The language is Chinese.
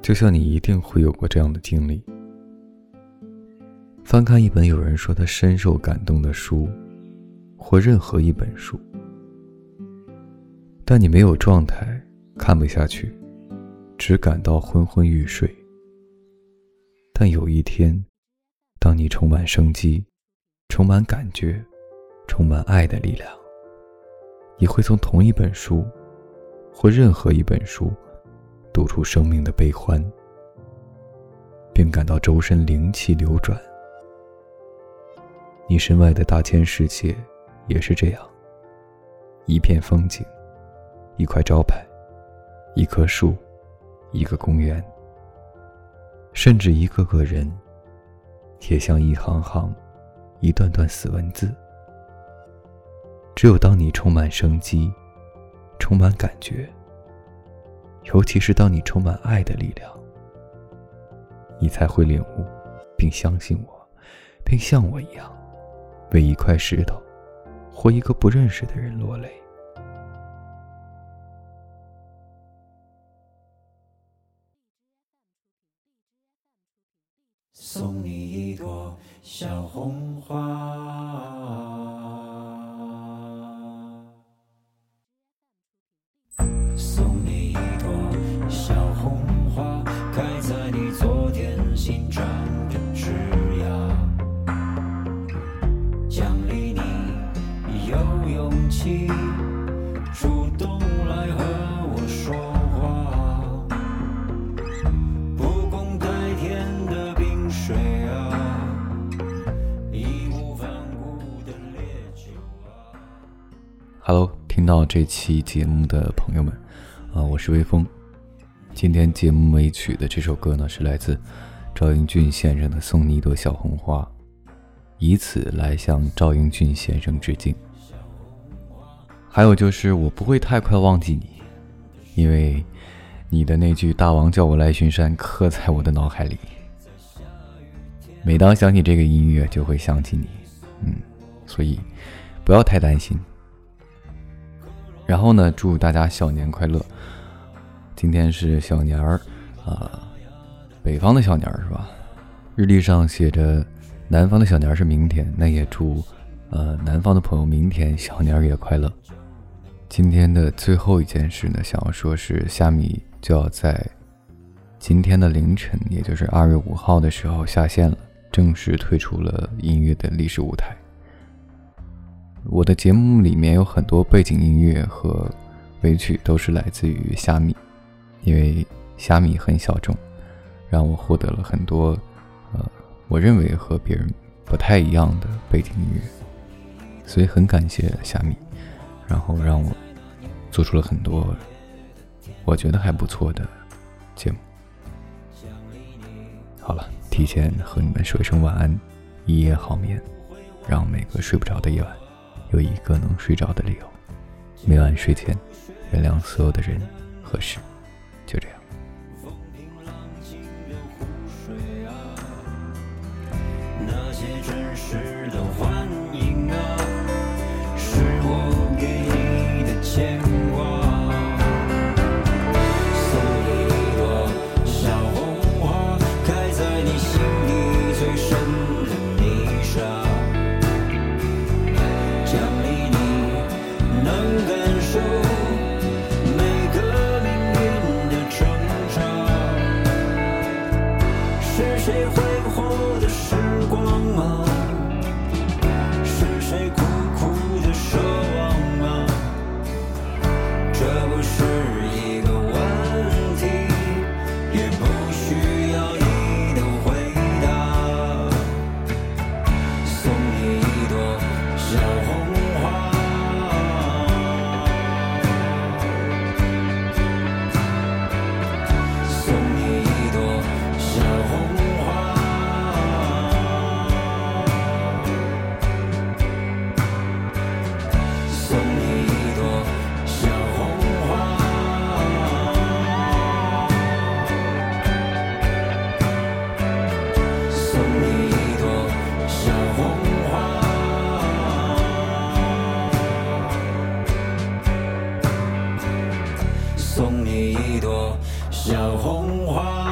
就像你一定会有过这样的经历：翻看一本有人说他深受感动的书，或任何一本书，但你没有状态，看不下去，只感到昏昏欲睡。但有一天，当你充满生机，充满感觉，充满爱的力量，你会从同一本书，或任何一本书。读出生命的悲欢，并感到周身灵气流转。你身外的大千世界也是这样：一片风景，一块招牌，一棵树，一个公园，甚至一个个人，也像一行行、一段段死文字。只有当你充满生机，充满感觉。尤其是当你充满爱的力量，你才会领悟，并相信我，并像我一样，为一块石头，或一个不认识的人落泪。送你一朵小红花。主动来和我说话，不共戴天的冰水啊，义无反顾的烈酒啊。Hello，听到这期节目的朋友们，啊，我是微风。今天节目尾曲的这首歌呢，是来自赵英俊先生的《送你一朵小红花》，以此来向赵英俊先生致敬。还有就是，我不会太快忘记你，因为你的那句“大王叫我来巡山”刻在我的脑海里。每当想起这个音乐，就会想起你，嗯，所以不要太担心。然后呢，祝大家小年快乐！今天是小年儿啊，北方的小年儿是吧？日历上写着南方的小年儿是明天，那也祝呃南方的朋友明天小年儿也快乐。今天的最后一件事呢，想要说是虾米就要在今天的凌晨，也就是二月五号的时候下线了，正式退出了音乐的历史舞台。我的节目里面有很多背景音乐和尾曲都是来自于虾米，因为虾米很小众，让我获得了很多呃，我认为和别人不太一样的背景音乐，所以很感谢虾米。然后让我做出了很多我觉得还不错的节目。好了，提前和你们说一声晚安，一夜好眠，让每个睡不着的夜晚有一个能睡着的理由。每晚睡前，原谅所有的人和事，就这样。那些真实的谁挥霍的时光啊？是谁苦苦的奢望啊？这不是一个问题，也不需要你的回答。送你一朵小红。红花。送你一朵小红花。